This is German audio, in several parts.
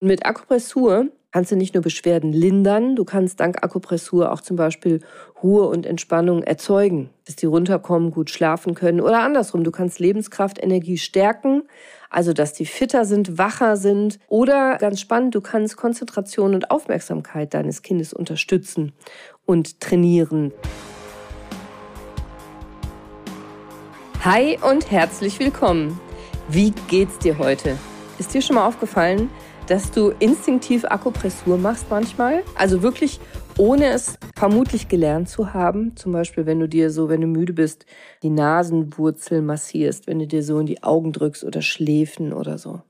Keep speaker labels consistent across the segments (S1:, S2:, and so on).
S1: Mit Akupressur kannst du nicht nur Beschwerden lindern, du kannst dank Akupressur auch zum Beispiel Ruhe und Entspannung erzeugen, dass die runterkommen, gut schlafen können oder andersrum, du kannst Lebenskraft, Energie stärken, also dass die fitter sind, wacher sind oder ganz spannend, du kannst Konzentration und Aufmerksamkeit deines Kindes unterstützen und trainieren. Hi und herzlich willkommen. Wie geht's dir heute? Ist dir schon mal aufgefallen, dass du instinktiv Akupressur machst manchmal. Also wirklich ohne es vermutlich gelernt zu haben. Zum Beispiel, wenn du dir so, wenn du müde bist, die Nasenwurzel massierst, wenn du dir so in die Augen drückst oder Schläfen oder so.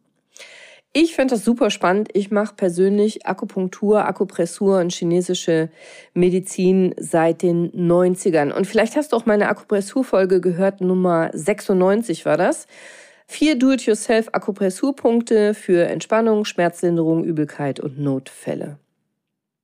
S1: Ich finde das super spannend. Ich mache persönlich Akupunktur, Akupressur und chinesische Medizin seit den 90ern. Und vielleicht hast du auch meine Akupressurfolge gehört, Nummer 96 war das. Vier Do-it-yourself-Akupressurpunkte für Entspannung, Schmerzlinderung, Übelkeit und Notfälle.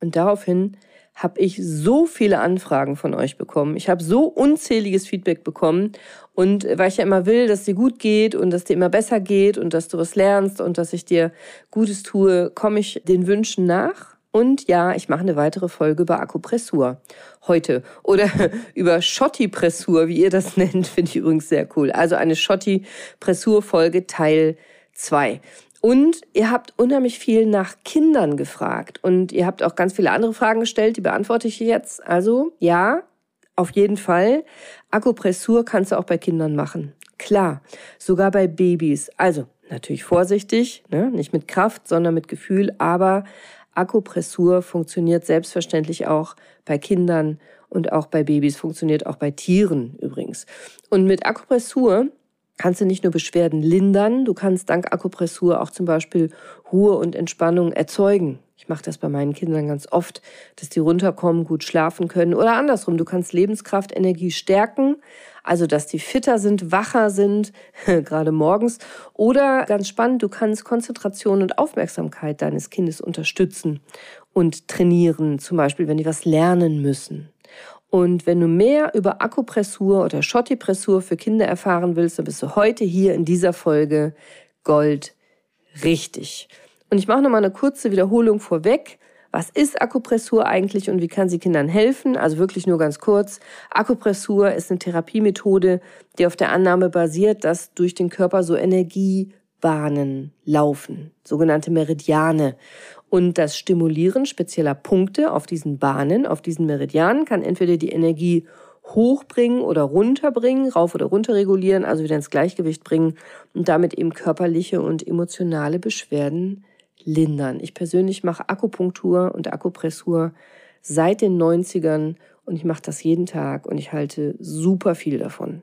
S1: Und daraufhin habe ich so viele Anfragen von euch bekommen. Ich habe so unzähliges Feedback bekommen. Und weil ich ja immer will, dass dir gut geht und dass dir immer besser geht und dass du was lernst und dass ich dir Gutes tue, komme ich den Wünschen nach. Und ja, ich mache eine weitere Folge über Akupressur heute. Oder über Schotti-Pressur, wie ihr das nennt, finde ich übrigens sehr cool. Also eine Schotti-Pressur-Folge Teil 2. Und ihr habt unheimlich viel nach Kindern gefragt. Und ihr habt auch ganz viele andere Fragen gestellt, die beantworte ich jetzt. Also ja, auf jeden Fall. Akupressur kannst du auch bei Kindern machen. Klar, sogar bei Babys. Also natürlich vorsichtig, ne? nicht mit Kraft, sondern mit Gefühl, aber Akupressur funktioniert selbstverständlich auch bei Kindern und auch bei Babys, funktioniert auch bei Tieren übrigens. Und mit Akupressur kannst du nicht nur Beschwerden lindern, du kannst dank Akupressur auch zum Beispiel Ruhe und Entspannung erzeugen. Ich mache das bei meinen Kindern ganz oft, dass die runterkommen, gut schlafen können oder andersrum. Du kannst Lebenskraft, Energie stärken, also dass die fitter sind, wacher sind, gerade morgens. Oder ganz spannend, du kannst Konzentration und Aufmerksamkeit deines Kindes unterstützen und trainieren, zum Beispiel wenn die was lernen müssen. Und wenn du mehr über Akupressur oder Schottipressur für Kinder erfahren willst, dann bist du heute hier in dieser Folge Gold richtig. Und ich mache nochmal eine kurze Wiederholung vorweg. Was ist Akupressur eigentlich und wie kann sie Kindern helfen? Also wirklich nur ganz kurz. Akupressur ist eine Therapiemethode, die auf der Annahme basiert, dass durch den Körper so Energiebahnen laufen, sogenannte Meridiane. Und das Stimulieren spezieller Punkte auf diesen Bahnen, auf diesen Meridianen, kann entweder die Energie hochbringen oder runterbringen, rauf oder runter regulieren, also wieder ins Gleichgewicht bringen und damit eben körperliche und emotionale Beschwerden lindern. Ich persönlich mache Akupunktur und Akupressur seit den 90ern und ich mache das jeden Tag und ich halte super viel davon.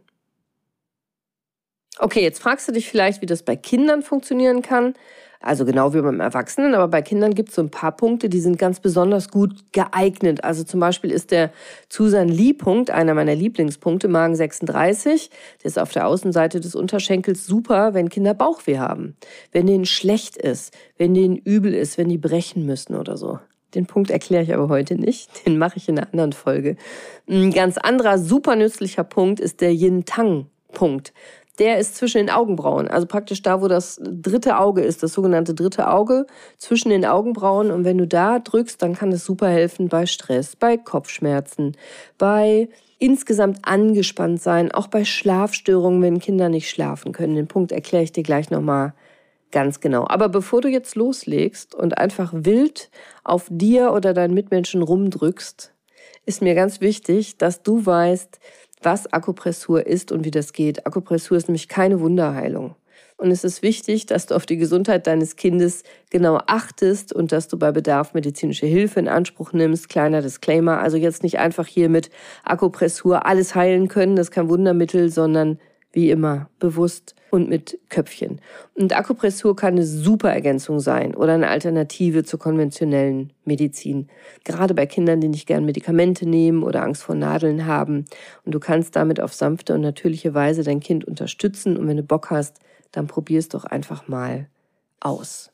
S1: Okay, jetzt fragst du dich vielleicht, wie das bei Kindern funktionieren kann. Also genau wie beim Erwachsenen, aber bei Kindern gibt es so ein paar Punkte, die sind ganz besonders gut geeignet. Also zum Beispiel ist der Susan-Lee-Punkt einer meiner Lieblingspunkte, Magen 36. Der ist auf der Außenseite des Unterschenkels super, wenn Kinder Bauchweh haben, wenn denen schlecht ist, wenn denen übel ist, wenn die brechen müssen oder so. Den Punkt erkläre ich aber heute nicht. Den mache ich in einer anderen Folge. Ein ganz anderer, super nützlicher Punkt ist der Yin-Tang-Punkt der ist zwischen den Augenbrauen. Also praktisch da, wo das dritte Auge ist, das sogenannte dritte Auge zwischen den Augenbrauen. Und wenn du da drückst, dann kann das super helfen bei Stress, bei Kopfschmerzen, bei insgesamt angespannt sein, auch bei Schlafstörungen, wenn Kinder nicht schlafen können. Den Punkt erkläre ich dir gleich nochmal ganz genau. Aber bevor du jetzt loslegst und einfach wild auf dir oder deinen Mitmenschen rumdrückst, ist mir ganz wichtig, dass du weißt, was Akupressur ist und wie das geht. Akupressur ist nämlich keine Wunderheilung. Und es ist wichtig, dass du auf die Gesundheit deines Kindes genau achtest und dass du bei Bedarf medizinische Hilfe in Anspruch nimmst. Kleiner Disclaimer, also jetzt nicht einfach hier mit Akupressur alles heilen können, das ist kein Wundermittel, sondern wie immer, bewusst und mit Köpfchen. Und Akupressur kann eine super Ergänzung sein oder eine Alternative zur konventionellen Medizin. Gerade bei Kindern, die nicht gern Medikamente nehmen oder Angst vor Nadeln haben. Und du kannst damit auf sanfte und natürliche Weise dein Kind unterstützen. Und wenn du Bock hast, dann probier es doch einfach mal aus.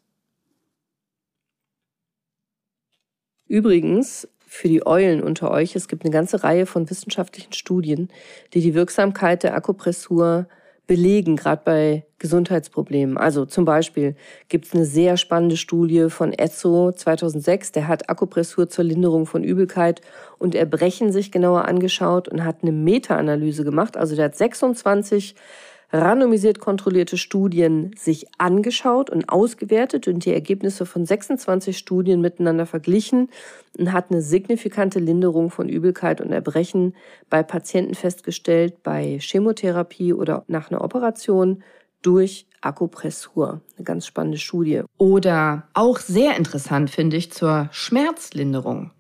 S1: Übrigens, für die Eulen unter euch. Es gibt eine ganze Reihe von wissenschaftlichen Studien, die die Wirksamkeit der Akupressur belegen, gerade bei Gesundheitsproblemen. Also zum Beispiel gibt es eine sehr spannende Studie von Esso 2006, der hat Akupressur zur Linderung von Übelkeit und Erbrechen sich genauer angeschaut und hat eine Meta-Analyse gemacht. Also der hat 26 randomisiert kontrollierte Studien sich angeschaut und ausgewertet und die Ergebnisse von 26 Studien miteinander verglichen und hat eine signifikante Linderung von Übelkeit und Erbrechen bei Patienten festgestellt, bei Chemotherapie oder nach einer Operation durch Akupressur. Eine ganz spannende Studie.
S2: Oder auch sehr interessant finde ich zur Schmerzlinderung.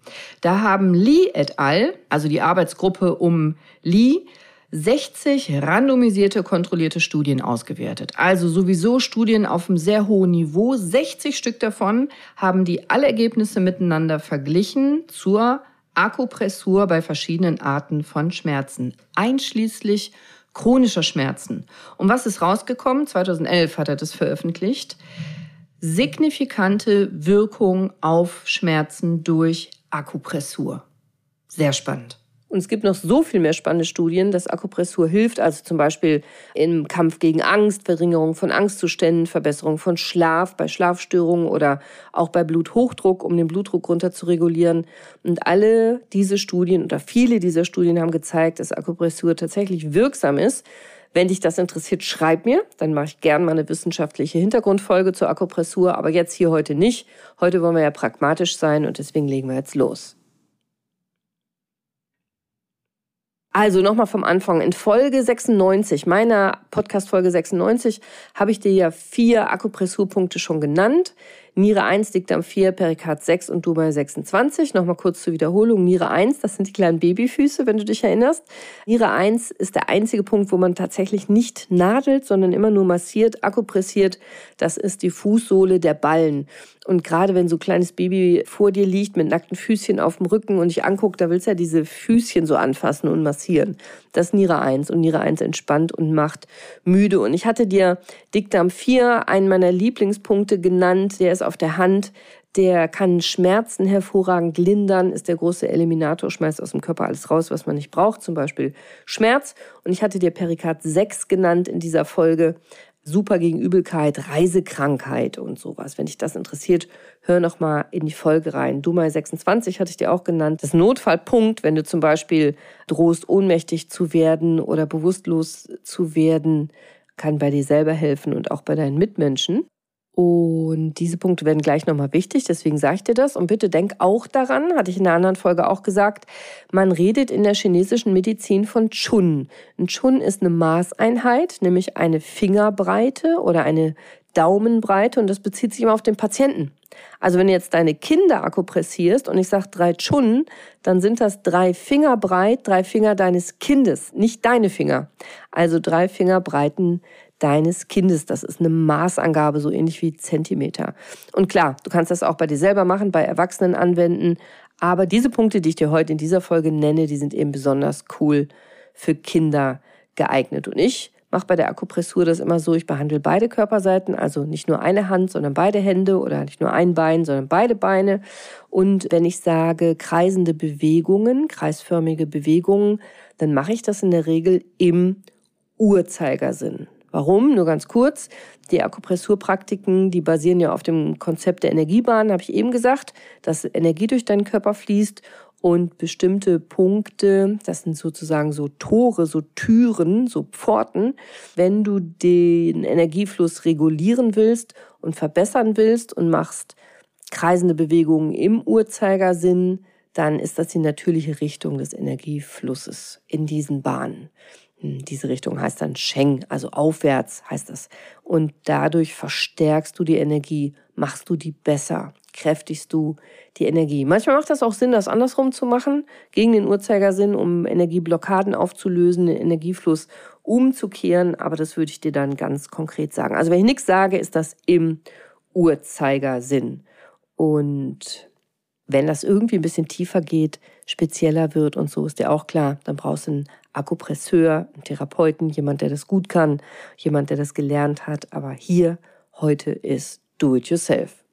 S2: Da haben Lee et al., also die Arbeitsgruppe um Lee, 60 randomisierte kontrollierte Studien ausgewertet. Also sowieso Studien auf einem sehr hohen Niveau. 60 Stück davon haben die alle Ergebnisse miteinander verglichen zur Akupressur bei verschiedenen Arten von Schmerzen, einschließlich chronischer Schmerzen. Und was ist rausgekommen? 2011 hat er das veröffentlicht. Signifikante Wirkung auf Schmerzen durch Akupressur. Sehr spannend.
S1: Und es gibt noch so viel mehr spannende Studien, dass Akupressur hilft, also zum Beispiel im Kampf gegen Angst, Verringerung von Angstzuständen, Verbesserung von Schlaf bei Schlafstörungen oder auch bei Bluthochdruck, um den Blutdruck runter zu regulieren. Und alle diese Studien oder viele dieser Studien haben gezeigt, dass Akupressur tatsächlich wirksam ist. Wenn dich das interessiert, schreib mir. Dann mache ich gern mal eine wissenschaftliche Hintergrundfolge zur Akupressur, aber jetzt hier heute nicht. Heute wollen wir ja pragmatisch sein und deswegen legen wir jetzt los. Also nochmal vom Anfang. In Folge 96, meiner Podcast-Folge 96, habe ich dir ja vier Akupressurpunkte schon genannt. Niere 1, Dickdarm 4, Perikard 6 und Dubai 26. Nochmal kurz zur Wiederholung. Niere 1, das sind die kleinen Babyfüße, wenn du dich erinnerst. Niere 1 ist der einzige Punkt, wo man tatsächlich nicht nadelt, sondern immer nur massiert, akupressiert. Das ist die Fußsohle der Ballen. Und gerade wenn so ein kleines Baby vor dir liegt mit nackten Füßchen auf dem Rücken und dich anguckt, da willst du ja diese Füßchen so anfassen und massieren. Das ist Niere 1 und Niere 1 entspannt und macht müde. Und ich hatte dir Dickdarm 4, einen meiner Lieblingspunkte genannt. Der ist auf der Hand. Der kann Schmerzen hervorragend lindern, ist der große Eliminator, schmeißt aus dem Körper alles raus, was man nicht braucht, zum Beispiel Schmerz. Und ich hatte dir Perikard 6 genannt in dieser Folge super gegen Übelkeit, Reisekrankheit und sowas. Wenn dich das interessiert, hör noch mal in die Folge rein. Dumai 26 hatte ich dir auch genannt. Das Notfallpunkt, wenn du zum Beispiel drohst, ohnmächtig zu werden oder bewusstlos zu werden, kann bei dir selber helfen und auch bei deinen Mitmenschen. Und diese Punkte werden gleich nochmal wichtig, deswegen sage ich dir das. Und bitte denk auch daran, hatte ich in einer anderen Folge auch gesagt, man redet in der chinesischen Medizin von Chun. Ein Chun ist eine Maßeinheit, nämlich eine Fingerbreite oder eine Daumenbreite und das bezieht sich immer auf den Patienten. Also wenn du jetzt deine Kinder akupressierst und ich sage drei Chun, dann sind das drei Finger breit, drei Finger deines Kindes, nicht deine Finger. Also drei Finger breiten deines Kindes. Das ist eine Maßangabe, so ähnlich wie Zentimeter. Und klar, du kannst das auch bei dir selber machen, bei Erwachsenen anwenden. Aber diese Punkte, die ich dir heute in dieser Folge nenne, die sind eben besonders cool für Kinder geeignet. Und ich mache bei der Akupressur das immer so, ich behandle beide Körperseiten, also nicht nur eine Hand, sondern beide Hände oder nicht nur ein Bein, sondern beide Beine. Und wenn ich sage kreisende Bewegungen, kreisförmige Bewegungen, dann mache ich das in der Regel im Uhrzeigersinn. Warum? Nur ganz kurz. Die Akupressurpraktiken, die basieren ja auf dem Konzept der Energiebahn, habe ich eben gesagt, dass Energie durch deinen Körper fließt und bestimmte Punkte, das sind sozusagen so Tore, so Türen, so Pforten, wenn du den Energiefluss regulieren willst und verbessern willst und machst kreisende Bewegungen im Uhrzeigersinn, dann ist das die natürliche Richtung des Energieflusses in diesen Bahnen. Hm, diese Richtung heißt dann Sheng, also aufwärts heißt das. Und dadurch verstärkst du die Energie, machst du die besser, kräftigst du die Energie. Manchmal macht das auch Sinn, das andersrum zu machen, gegen den Uhrzeigersinn, um Energieblockaden aufzulösen, den Energiefluss umzukehren. Aber das würde ich dir dann ganz konkret sagen. Also wenn ich nichts sage, ist das im Uhrzeigersinn. Und wenn das irgendwie ein bisschen tiefer geht, spezieller wird und so ist dir auch klar, dann brauchst du einen Akupresseur, einen Therapeuten, jemand, der das gut kann, jemand, der das gelernt hat. Aber hier heute ist Do It Yourself.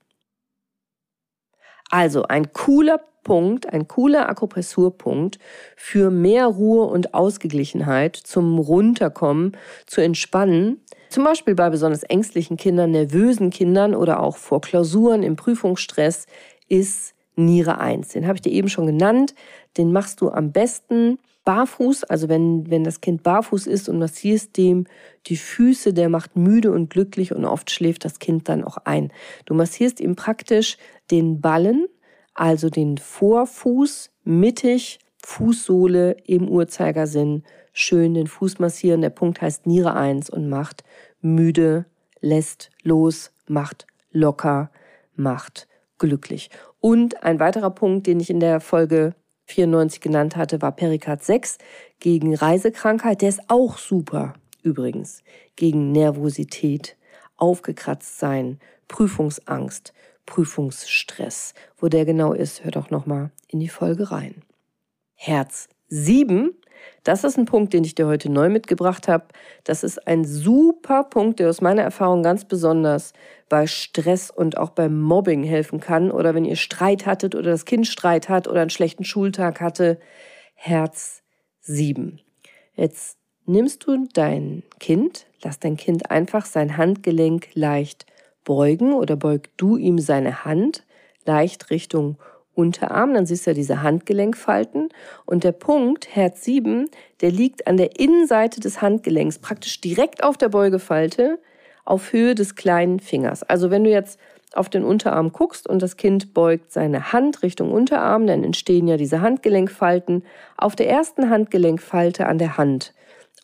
S1: Also ein cooler Punkt, ein cooler Akupressurpunkt für mehr Ruhe und Ausgeglichenheit, zum Runterkommen, zu entspannen. Zum Beispiel bei besonders ängstlichen Kindern, nervösen Kindern oder auch vor Klausuren im Prüfungsstress ist Niere 1. Den habe ich dir eben schon genannt. Den machst du am besten barfuß, also wenn, wenn das Kind barfuß ist und massierst dem die Füße, der macht müde und glücklich und oft schläft das Kind dann auch ein. Du massierst ihm praktisch den Ballen, also den Vorfuß mittig, Fußsohle im Uhrzeigersinn, schön den Fuß massieren. Der Punkt heißt Niere 1 und macht müde, lässt los, macht locker, macht glücklich. Und ein weiterer Punkt, den ich in der Folge 94 genannt hatte, war Perikard 6 gegen Reisekrankheit. Der ist auch super übrigens. Gegen Nervosität, aufgekratzt sein, Prüfungsangst, Prüfungsstress. Wo der genau ist, hört auch nochmal in die Folge rein. Herz 7 das ist ein Punkt, den ich dir heute neu mitgebracht habe. Das ist ein super Punkt, der aus meiner Erfahrung ganz besonders bei Stress und auch beim Mobbing helfen kann. Oder wenn ihr Streit hattet oder das Kind Streit hat oder einen schlechten Schultag hatte. Herz 7. Jetzt nimmst du dein Kind, lass dein Kind einfach sein Handgelenk leicht beugen oder beug du ihm seine Hand leicht Richtung Unterarm, dann siehst du ja diese Handgelenkfalten und der Punkt Herz 7, der liegt an der Innenseite des Handgelenks, praktisch direkt auf der Beugefalte auf Höhe des kleinen Fingers. Also wenn du jetzt auf den Unterarm guckst und das Kind beugt seine Hand Richtung Unterarm, dann entstehen ja diese Handgelenkfalten auf der ersten Handgelenkfalte an der Hand,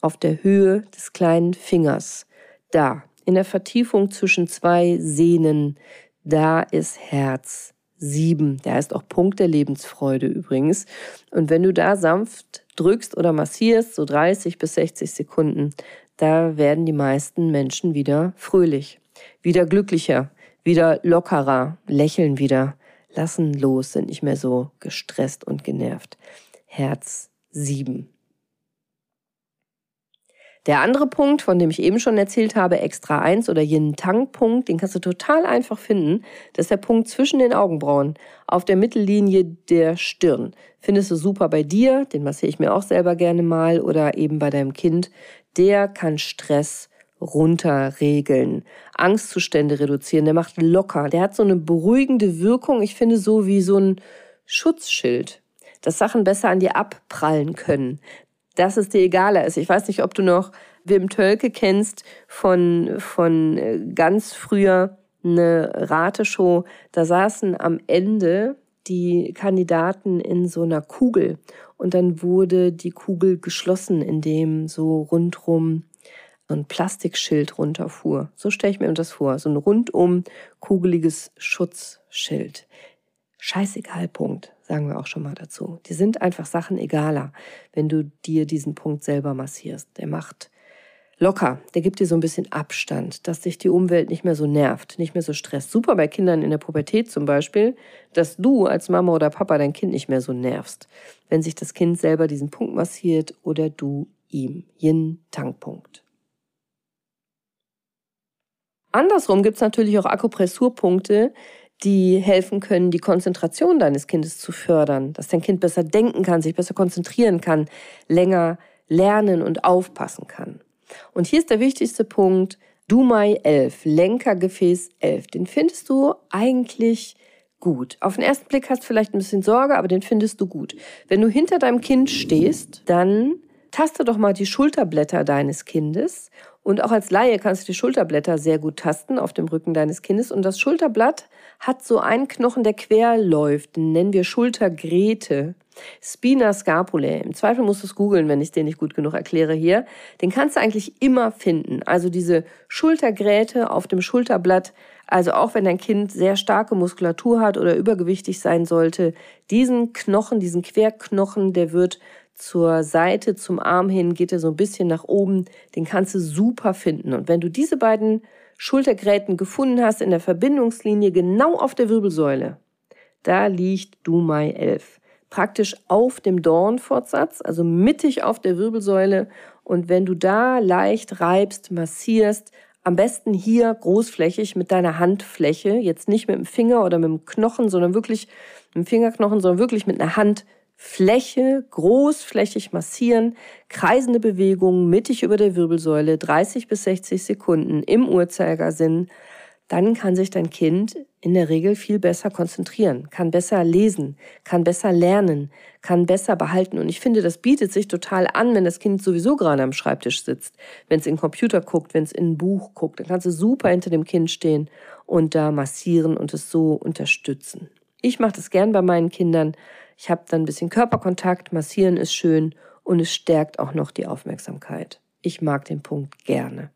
S1: auf der Höhe des kleinen Fingers. Da, in der Vertiefung zwischen zwei Sehnen, da ist Herz sieben. Der heißt auch Punkt der Lebensfreude übrigens. Und wenn du da sanft drückst oder massierst, so 30 bis 60 Sekunden, da werden die meisten Menschen wieder fröhlich, wieder glücklicher, wieder lockerer, lächeln wieder, lassen los, sind nicht mehr so gestresst und genervt. Herz sieben. Der andere Punkt, von dem ich eben schon erzählt habe, extra eins oder Yin Tang Punkt, den kannst du total einfach finden. Das ist der Punkt zwischen den Augenbrauen auf der Mittellinie der Stirn. Findest du super bei dir, den massiere ich mir auch selber gerne mal oder eben bei deinem Kind. Der kann Stress runterregeln, Angstzustände reduzieren, der macht locker, der hat so eine beruhigende Wirkung, ich finde so wie so ein Schutzschild dass Sachen besser an dir abprallen können dass es dir egaler ist. Ich weiß nicht, ob du noch Wim Tölke kennst von, von äh, ganz früher eine Rateshow. Da saßen am Ende die Kandidaten in so einer Kugel und dann wurde die Kugel geschlossen, indem so rundrum so ein Plastikschild runterfuhr. So stelle ich mir das vor. So ein rundum kugeliges Schutzschild. Scheißegal, Punkt sagen wir auch schon mal dazu. Die sind einfach Sachen egaler, wenn du dir diesen Punkt selber massierst. Der macht locker, der gibt dir so ein bisschen Abstand, dass dich die Umwelt nicht mehr so nervt, nicht mehr so stresst. Super bei Kindern in der Pubertät zum Beispiel, dass du als Mama oder Papa dein Kind nicht mehr so nervst, wenn sich das Kind selber diesen Punkt massiert oder du ihm. Yin-Tang-Punkt. Andersrum gibt es natürlich auch Akupressurpunkte, die helfen können, die Konzentration deines Kindes zu fördern, dass dein Kind besser denken kann, sich besser konzentrieren kann, länger lernen und aufpassen kann. Und hier ist der wichtigste Punkt, Dumai 11, Lenkergefäß 11. Den findest du eigentlich gut. Auf den ersten Blick hast du vielleicht ein bisschen Sorge, aber den findest du gut. Wenn du hinter deinem Kind stehst, dann taste doch mal die Schulterblätter deines Kindes. Und auch als Laie kannst du die Schulterblätter sehr gut tasten auf dem Rücken deines Kindes. Und das Schulterblatt hat so einen Knochen, der quer läuft. Den nennen wir Schultergräte. Spina scapulae. Im Zweifel musst du es googeln, wenn ich es dir nicht gut genug erkläre hier. Den kannst du eigentlich immer finden. Also diese Schultergräte auf dem Schulterblatt. Also auch wenn dein Kind sehr starke Muskulatur hat oder übergewichtig sein sollte, diesen Knochen, diesen Querknochen, der wird zur Seite, zum Arm hin, geht er so ein bisschen nach oben. Den kannst du super finden. Und wenn du diese beiden Schultergräten gefunden hast in der Verbindungslinie genau auf der Wirbelsäule, da liegt Dumai 11. Praktisch auf dem Dornfortsatz, also mittig auf der Wirbelsäule. Und wenn du da leicht reibst, massierst, Am besten hier großflächig mit deiner Handfläche, jetzt nicht mit dem Finger oder mit dem Knochen, sondern wirklich mit dem Fingerknochen, sondern wirklich mit einer Handfläche großflächig massieren, kreisende Bewegungen mittig über der Wirbelsäule, 30 bis 60 Sekunden im Uhrzeigersinn dann kann sich dein Kind in der Regel viel besser konzentrieren, kann besser lesen, kann besser lernen, kann besser behalten. Und ich finde, das bietet sich total an, wenn das Kind sowieso gerade am Schreibtisch sitzt, wenn es in den Computer guckt, wenn es in ein Buch guckt. Dann kannst du super hinter dem Kind stehen und da massieren und es so unterstützen. Ich mache das gern bei meinen Kindern. Ich habe dann ein bisschen Körperkontakt, massieren ist schön und es stärkt auch noch die Aufmerksamkeit. Ich mag den Punkt gerne.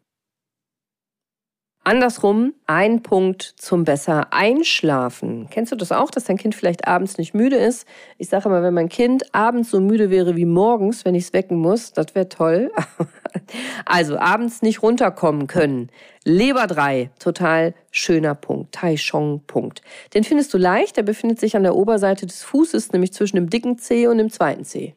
S1: Andersrum, ein Punkt zum besser einschlafen. Kennst du das auch, dass dein Kind vielleicht abends nicht müde ist? Ich sage immer, wenn mein Kind abends so müde wäre wie morgens, wenn ich es wecken muss, das wäre toll. also abends nicht runterkommen können. Leber 3, total schöner Punkt. Tai Chong Punkt. Den findest du leicht, der befindet sich an der Oberseite des Fußes, nämlich zwischen dem dicken Zeh und dem zweiten Zeh.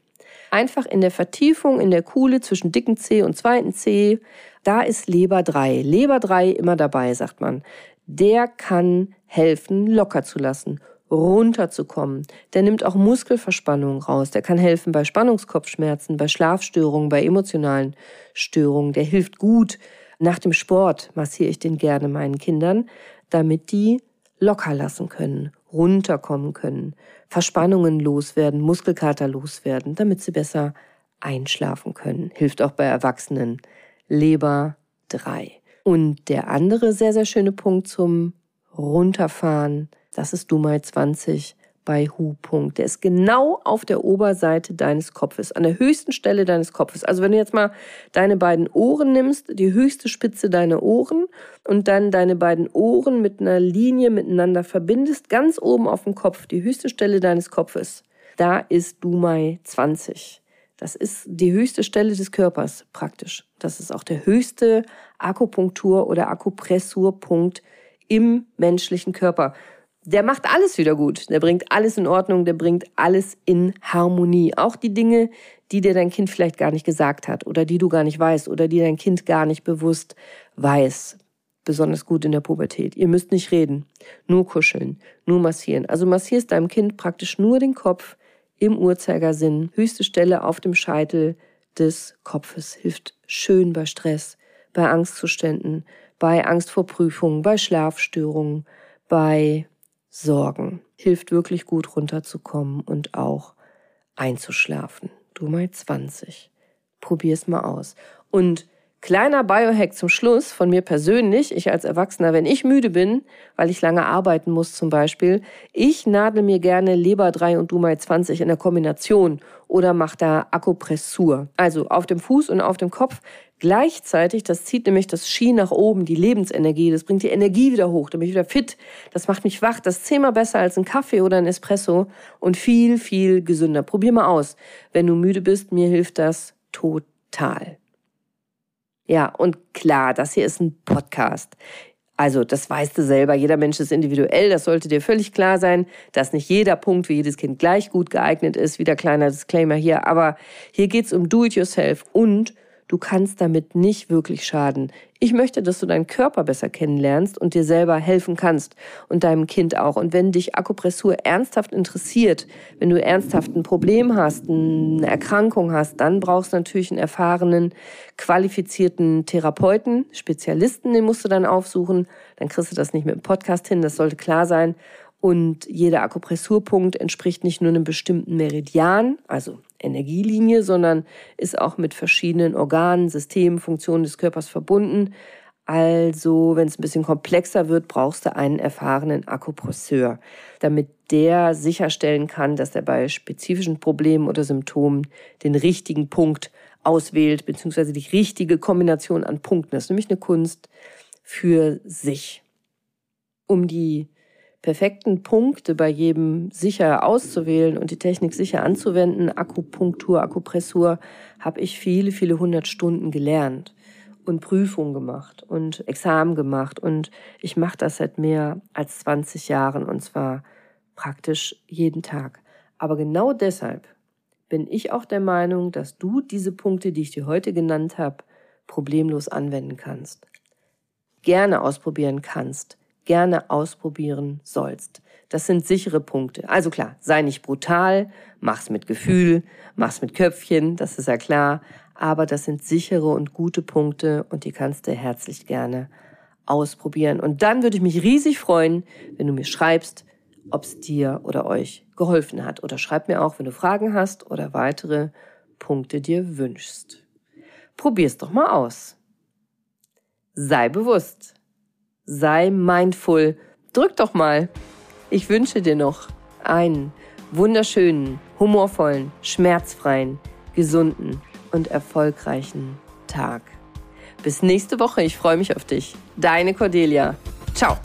S1: Einfach in der Vertiefung, in der Kuhle zwischen dicken Zeh und zweiten Zeh da ist Leber 3. Leber 3 immer dabei, sagt man. Der kann helfen, locker zu lassen, runterzukommen. Der nimmt auch Muskelverspannungen raus. Der kann helfen bei Spannungskopfschmerzen, bei Schlafstörungen, bei emotionalen Störungen. Der hilft gut. Nach dem Sport massiere ich den gerne meinen Kindern, damit die locker lassen können, runterkommen können, Verspannungen loswerden, Muskelkater loswerden, damit sie besser einschlafen können. Hilft auch bei Erwachsenen. Leber 3. Und der andere sehr, sehr schöne Punkt zum Runterfahren, das ist Dumai 20 bei Hu-Punkt. Der ist genau auf der Oberseite deines Kopfes, an der höchsten Stelle deines Kopfes. Also wenn du jetzt mal deine beiden Ohren nimmst, die höchste Spitze deiner Ohren und dann deine beiden Ohren mit einer Linie miteinander verbindest, ganz oben auf dem Kopf, die höchste Stelle deines Kopfes, da ist Dumai 20. Das ist die höchste Stelle des Körpers praktisch. Das ist auch der höchste Akupunktur- oder Akupressurpunkt im menschlichen Körper. Der macht alles wieder gut. Der bringt alles in Ordnung. Der bringt alles in Harmonie. Auch die Dinge, die dir dein Kind vielleicht gar nicht gesagt hat oder die du gar nicht weißt oder die dein Kind gar nicht bewusst weiß. Besonders gut in der Pubertät. Ihr müsst nicht reden. Nur kuscheln. Nur massieren. Also massierst deinem Kind praktisch nur den Kopf im Uhrzeigersinn, höchste Stelle auf dem Scheitel des Kopfes, hilft schön bei Stress, bei Angstzuständen, bei Angst vor Prüfungen, bei Schlafstörungen, bei Sorgen. Hilft wirklich gut runterzukommen und auch einzuschlafen. Du mal 20. Probier's mal aus. Und Kleiner Biohack zum Schluss von mir persönlich, ich als Erwachsener, wenn ich müde bin, weil ich lange arbeiten muss zum Beispiel, ich nadel mir gerne Leber 3 und Dumai 20 in der Kombination oder mache da Akupressur. Also auf dem Fuß und auf dem Kopf gleichzeitig, das zieht nämlich das Ski nach oben, die Lebensenergie, das bringt die Energie wieder hoch, dann bin ich wieder fit, das macht mich wach, das ist zehnmal besser als ein Kaffee oder ein Espresso und viel, viel gesünder. Probier mal aus. Wenn du müde bist, mir hilft das total. Ja, und klar, das hier ist ein Podcast. Also, das weißt du selber, jeder Mensch ist individuell, das sollte dir völlig klar sein, dass nicht jeder Punkt für jedes Kind gleich gut geeignet ist. Wieder kleiner Disclaimer hier, aber hier geht's um Do-it-yourself und Du kannst damit nicht wirklich schaden. Ich möchte, dass du deinen Körper besser kennenlernst und dir selber helfen kannst und deinem Kind auch. Und wenn dich Akupressur ernsthaft interessiert, wenn du ernsthaft ein Problem hast, eine Erkrankung hast, dann brauchst du natürlich einen erfahrenen, qualifizierten Therapeuten, Spezialisten, den musst du dann aufsuchen. Dann kriegst du das nicht mit dem Podcast hin, das sollte klar sein. Und jeder Akupressurpunkt entspricht nicht nur einem bestimmten Meridian, also Energielinie, sondern ist auch mit verschiedenen Organen, Systemen, Funktionen des Körpers verbunden. Also, wenn es ein bisschen komplexer wird, brauchst du einen erfahrenen Akupresseur, damit der sicherstellen kann, dass er bei spezifischen Problemen oder Symptomen den richtigen Punkt auswählt, beziehungsweise die richtige Kombination an Punkten. Das ist nämlich eine Kunst für sich. Um die perfekten Punkte bei jedem sicher auszuwählen und die Technik sicher anzuwenden, Akupunktur, Akupressur, habe ich viele, viele hundert Stunden gelernt und Prüfungen gemacht und Examen gemacht. Und ich mache das seit mehr als 20 Jahren und zwar praktisch jeden Tag. Aber genau deshalb bin ich auch der Meinung, dass du diese Punkte, die ich dir heute genannt habe, problemlos anwenden kannst. gerne ausprobieren kannst, gerne ausprobieren sollst. Das sind sichere Punkte. Also klar, sei nicht brutal, mach's mit Gefühl, mach's mit Köpfchen, das ist ja klar. Aber das sind sichere und gute Punkte und die kannst du herzlich gerne ausprobieren. Und dann würde ich mich riesig freuen, wenn du mir schreibst, ob es dir oder euch geholfen hat. Oder schreib mir auch, wenn du Fragen hast oder weitere Punkte dir wünschst. Probier's doch mal aus. Sei bewusst. Sei mindful. Drück doch mal. Ich wünsche dir noch einen wunderschönen, humorvollen, schmerzfreien, gesunden und erfolgreichen Tag. Bis nächste Woche. Ich freue mich auf dich. Deine Cordelia. Ciao.